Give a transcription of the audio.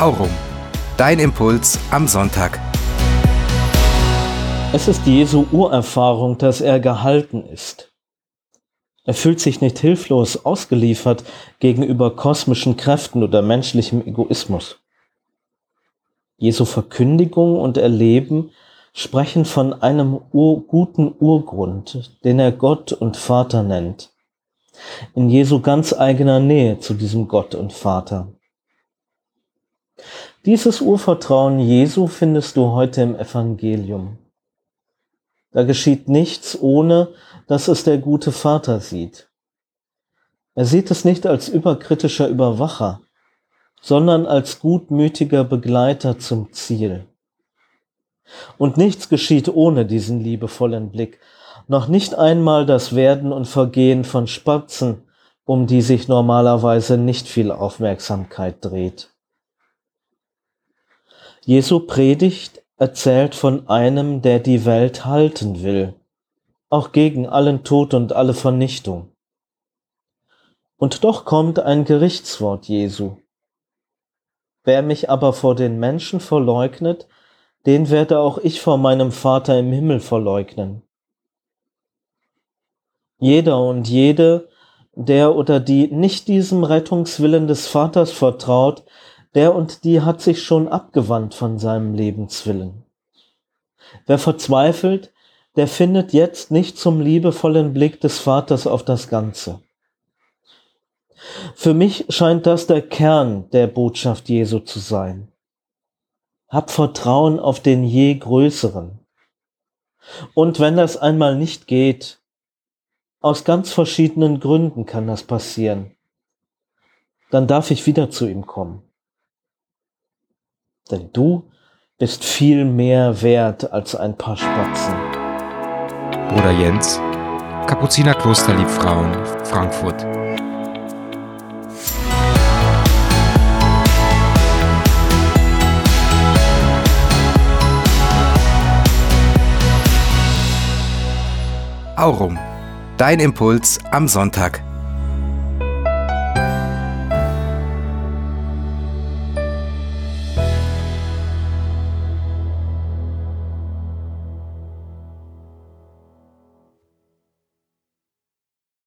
Aurum. Dein Impuls am Sonntag. Es ist Jesu Urerfahrung, dass er gehalten ist. Er fühlt sich nicht hilflos ausgeliefert gegenüber kosmischen Kräften oder menschlichem Egoismus. Jesu Verkündigung und Erleben sprechen von einem Ur guten Urgrund, den er Gott und Vater nennt. In Jesu ganz eigener Nähe zu diesem Gott und Vater. Dieses Urvertrauen Jesu findest du heute im Evangelium. Da geschieht nichts, ohne dass es der gute Vater sieht. Er sieht es nicht als überkritischer Überwacher, sondern als gutmütiger Begleiter zum Ziel. Und nichts geschieht ohne diesen liebevollen Blick, noch nicht einmal das Werden und Vergehen von Spatzen, um die sich normalerweise nicht viel Aufmerksamkeit dreht. Jesu Predigt erzählt von einem, der die Welt halten will, auch gegen allen Tod und alle Vernichtung. Und doch kommt ein Gerichtswort Jesu. Wer mich aber vor den Menschen verleugnet, den werde auch ich vor meinem Vater im Himmel verleugnen. Jeder und jede, der oder die nicht diesem Rettungswillen des Vaters vertraut, der und die hat sich schon abgewandt von seinem Lebenswillen. Wer verzweifelt, der findet jetzt nicht zum liebevollen Blick des Vaters auf das Ganze. Für mich scheint das der Kern der Botschaft Jesu zu sein. Hab Vertrauen auf den je Größeren. Und wenn das einmal nicht geht, aus ganz verschiedenen Gründen kann das passieren, dann darf ich wieder zu ihm kommen. Denn du bist viel mehr wert als ein paar Spatzen. Bruder Jens, Kapuzinerkloster Liebfrauen, Frankfurt. Aurum. Dein Impuls am Sonntag.